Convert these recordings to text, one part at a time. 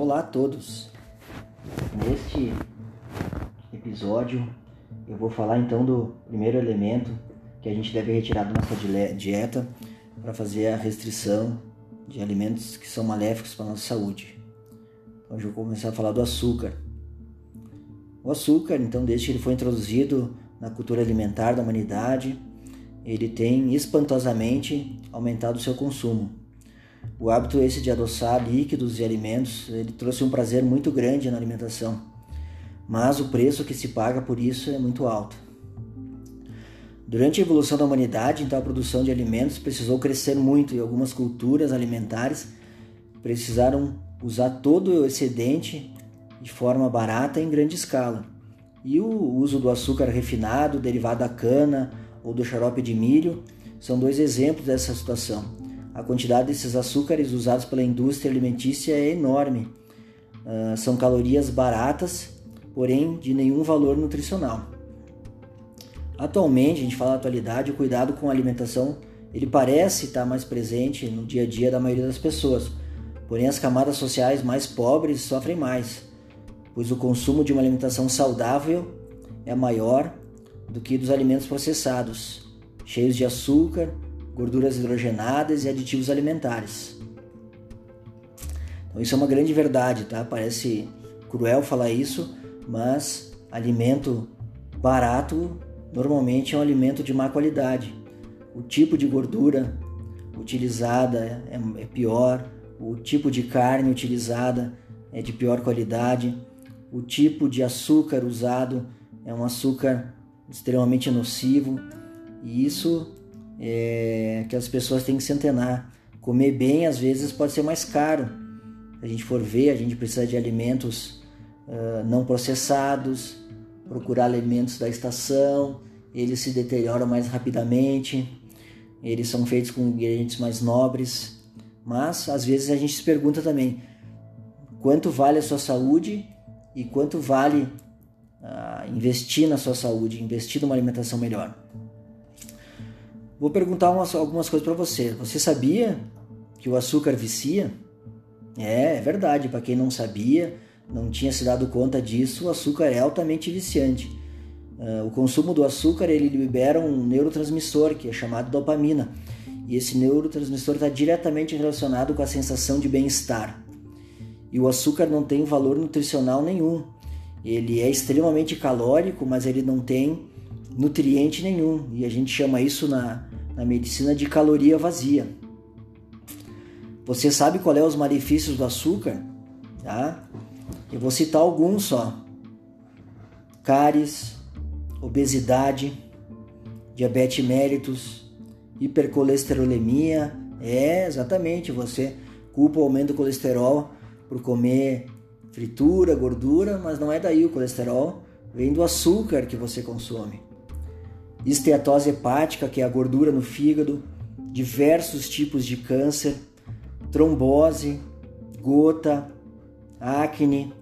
Olá a todos. Neste episódio eu vou falar então do primeiro elemento que a gente deve retirar da nossa dieta para fazer a restrição de alimentos que são maléficos para a nossa saúde. Então, hoje eu vou começar a falar do açúcar. O açúcar, então, desde que ele foi introduzido na cultura alimentar da humanidade, ele tem espantosamente aumentado o seu consumo. O hábito esse de adoçar líquidos e alimentos, ele trouxe um prazer muito grande na alimentação, mas o preço que se paga por isso é muito alto. Durante a evolução da humanidade, então a produção de alimentos precisou crescer muito e algumas culturas alimentares precisaram usar todo o excedente de forma barata em grande escala. E o uso do açúcar refinado, derivado da cana ou do xarope de milho, são dois exemplos dessa situação. A quantidade desses açúcares usados pela indústria alimentícia é enorme. Uh, são calorias baratas, porém de nenhum valor nutricional. Atualmente, a gente fala da atualidade, o cuidado com a alimentação ele parece estar mais presente no dia a dia da maioria das pessoas. Porém, as camadas sociais mais pobres sofrem mais, pois o consumo de uma alimentação saudável é maior do que dos alimentos processados, cheios de açúcar, gorduras hidrogenadas e aditivos alimentares. Então isso é uma grande verdade, tá? Parece cruel falar isso, mas alimento barato normalmente é um alimento de má qualidade. O tipo de gordura utilizada é, é pior, o tipo de carne utilizada é de pior qualidade, o tipo de açúcar usado é um açúcar extremamente nocivo e isso é que as pessoas têm que se antenar. Comer bem às vezes pode ser mais caro. A gente for ver, a gente precisa de alimentos uh, não processados, procurar alimentos da estação, eles se deterioram mais rapidamente, eles são feitos com ingredientes mais nobres, mas às vezes a gente se pergunta também quanto vale a sua saúde e quanto vale uh, investir na sua saúde, investir numa alimentação melhor. Vou perguntar umas, algumas coisas para você. Você sabia que o açúcar vicia? É, é verdade. Para quem não sabia, não tinha se dado conta disso, o açúcar é altamente viciante. Uh, o consumo do açúcar ele libera um neurotransmissor que é chamado dopamina. E esse neurotransmissor está diretamente relacionado com a sensação de bem-estar. E o açúcar não tem valor nutricional nenhum. Ele é extremamente calórico, mas ele não tem nutriente nenhum. E a gente chama isso na, na medicina de caloria vazia. Você sabe qual é os malefícios do açúcar? Tá? Eu vou citar alguns só: cáries, obesidade, diabetes mellitus, hipercolesterolemia. É, exatamente, você culpa o aumento do colesterol por comer fritura, gordura, mas não é daí o colesterol, vem do açúcar que você consome esteatose hepática, que é a gordura no fígado, diversos tipos de câncer, trombose, gota, acne.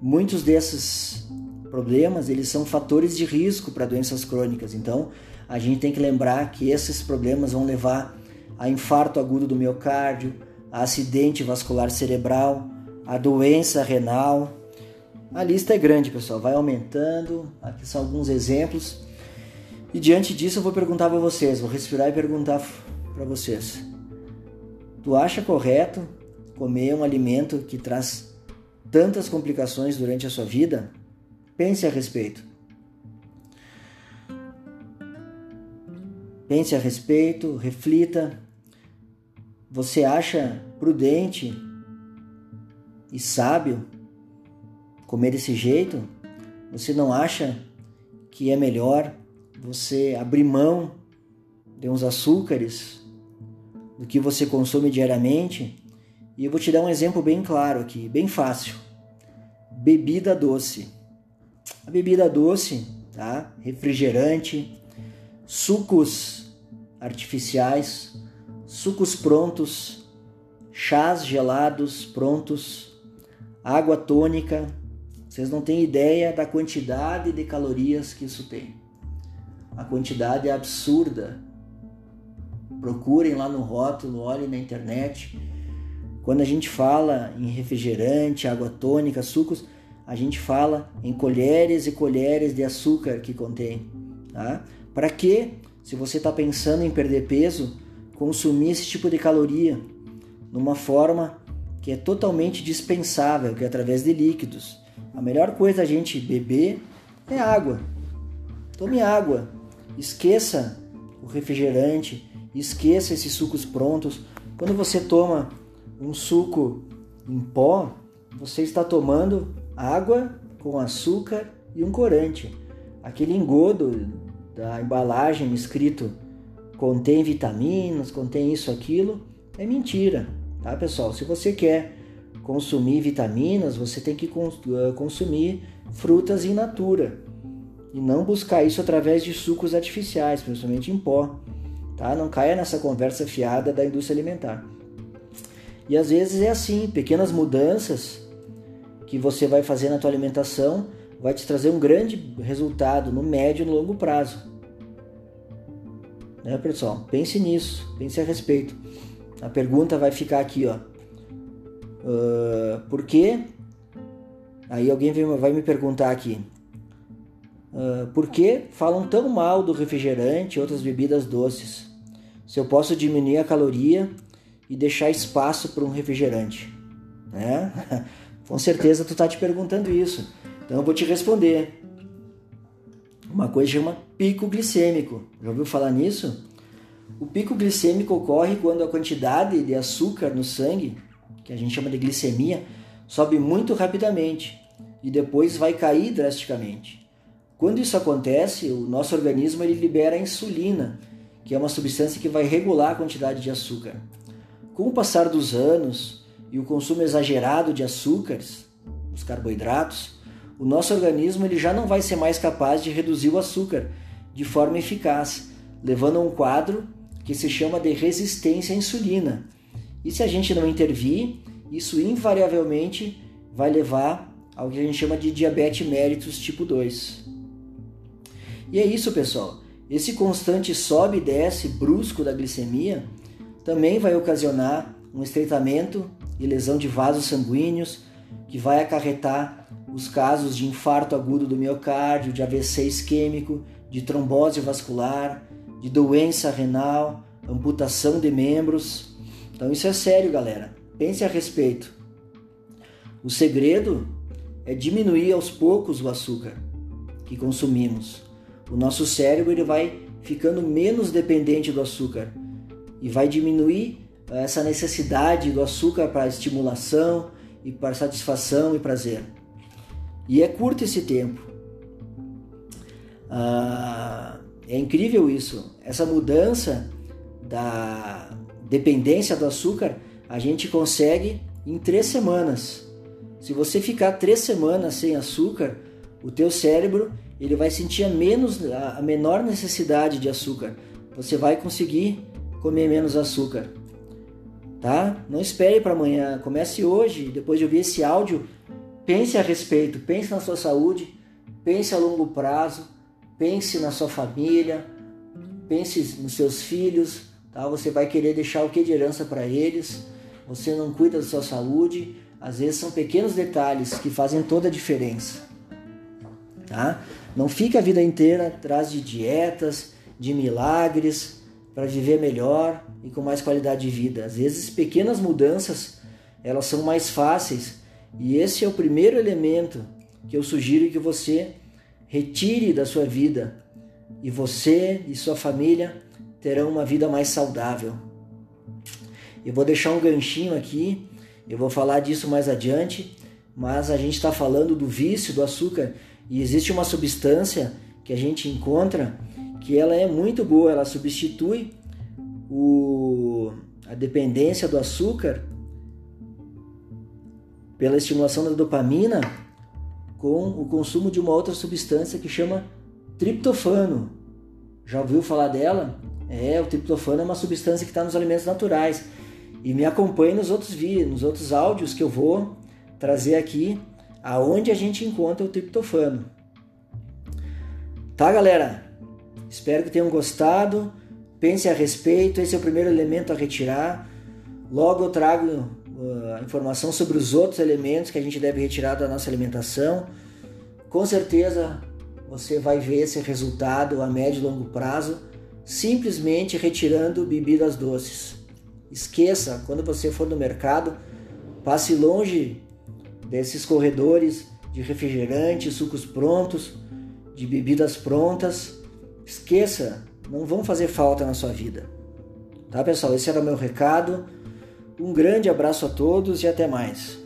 Muitos desses problemas, eles são fatores de risco para doenças crônicas. Então, a gente tem que lembrar que esses problemas vão levar a infarto agudo do miocárdio, a acidente vascular cerebral, a doença renal. A lista é grande, pessoal, vai aumentando. Aqui são alguns exemplos. E diante disso eu vou perguntar para vocês, vou respirar e perguntar para vocês. Tu acha correto comer um alimento que traz tantas complicações durante a sua vida? Pense a respeito. Pense a respeito, reflita. Você acha prudente e sábio comer desse jeito? Você não acha que é melhor você abrir mão de uns açúcares do que você consome diariamente. E eu vou te dar um exemplo bem claro aqui, bem fácil. Bebida doce. A bebida doce, tá? Refrigerante, sucos artificiais, sucos prontos, chás gelados prontos, água tônica. Vocês não têm ideia da quantidade de calorias que isso tem. A quantidade é absurda. Procurem lá no rótulo, olhem na internet Quando a gente fala em refrigerante, água tônica, sucos, a gente fala em colheres e colheres de açúcar que contém. Tá? Para que, se você está pensando em perder peso, consumir esse tipo de caloria numa forma que é totalmente dispensável, que é através de líquidos. A melhor coisa a gente beber é água. Tome água. Esqueça o refrigerante, esqueça esses sucos prontos. Quando você toma um suco em pó, você está tomando água com açúcar e um corante. Aquele engodo da embalagem escrito contém vitaminas, contém isso, aquilo, é mentira, tá pessoal? Se você quer consumir vitaminas, você tem que eh, consumir frutas in natura e não buscar isso através de sucos artificiais, principalmente em pó, tá? Não caia nessa conversa fiada da indústria alimentar. E às vezes é assim, pequenas mudanças que você vai fazer na tua alimentação vai te trazer um grande resultado no médio e no longo prazo. Né, pessoal? Pense nisso, pense a respeito. A pergunta vai ficar aqui, ó. Uh, por que? Aí alguém vai me perguntar aqui. Uh, por que falam tão mal do refrigerante e outras bebidas doces? Se eu posso diminuir a caloria e deixar espaço para um refrigerante, né? Com certeza tu tá te perguntando isso. Então eu vou te responder uma coisa chama pico glicêmico. Já ouviu falar nisso? O pico glicêmico ocorre quando a quantidade de açúcar no sangue, que a gente chama de glicemia, sobe muito rapidamente e depois vai cair drasticamente. Quando isso acontece, o nosso organismo ele libera a insulina, que é uma substância que vai regular a quantidade de açúcar. Com o passar dos anos e o consumo exagerado de açúcares, os carboidratos, o nosso organismo ele já não vai ser mais capaz de reduzir o açúcar de forma eficaz, levando a um quadro que se chama de resistência à insulina. E se a gente não intervir, isso invariavelmente vai levar ao que a gente chama de diabetes mellitus tipo 2. E é isso, pessoal. Esse constante sobe e desce brusco da glicemia também vai ocasionar um estreitamento e lesão de vasos sanguíneos, que vai acarretar os casos de infarto agudo do miocárdio, de AVC isquêmico, de trombose vascular, de doença renal, amputação de membros. Então isso é sério, galera. Pense a respeito. O segredo é diminuir aos poucos o açúcar que consumimos. O nosso cérebro ele vai ficando menos dependente do açúcar e vai diminuir essa necessidade do açúcar para estimulação e para satisfação e prazer. E é curto esse tempo. Ah, é incrível isso. Essa mudança da dependência do açúcar a gente consegue em três semanas. Se você ficar três semanas sem açúcar, o teu cérebro ele vai sentir a, menos, a menor necessidade de açúcar. Você vai conseguir comer menos açúcar, tá? Não espere para amanhã, comece hoje. Depois de ouvir esse áudio, Pense a respeito, pense na sua saúde, pense a longo prazo, pense na sua família, pense nos seus filhos, tá? Você vai querer deixar o que de herança para eles? Você não cuida da sua saúde? Às vezes são pequenos detalhes que fazem toda a diferença, tá? Não fica a vida inteira atrás de dietas, de milagres para viver melhor e com mais qualidade de vida. Às vezes pequenas mudanças, elas são mais fáceis e esse é o primeiro elemento que eu sugiro que você retire da sua vida. E você e sua família terão uma vida mais saudável. Eu vou deixar um ganchinho aqui, eu vou falar disso mais adiante, mas a gente está falando do vício do açúcar e existe uma substância que a gente encontra que ela é muito boa, ela substitui o, a dependência do açúcar pela estimulação da dopamina com o consumo de uma outra substância que chama triptofano. Já ouviu falar dela? É, o triptofano é uma substância que está nos alimentos naturais. E me acompanhe nos outros vídeos, nos outros áudios que eu vou trazer aqui, aonde a gente encontra o triptofano. Tá, galera? Espero que tenham gostado. Pense a respeito. Esse é o primeiro elemento a retirar. Logo eu trago a informação sobre os outros elementos que a gente deve retirar da nossa alimentação, com certeza você vai ver esse resultado a médio e longo prazo simplesmente retirando bebidas doces. Esqueça, quando você for no mercado, passe longe desses corredores de refrigerantes, sucos prontos, de bebidas prontas. Esqueça, não vão fazer falta na sua vida. Tá, pessoal? Esse era o meu recado. Um grande abraço a todos e até mais.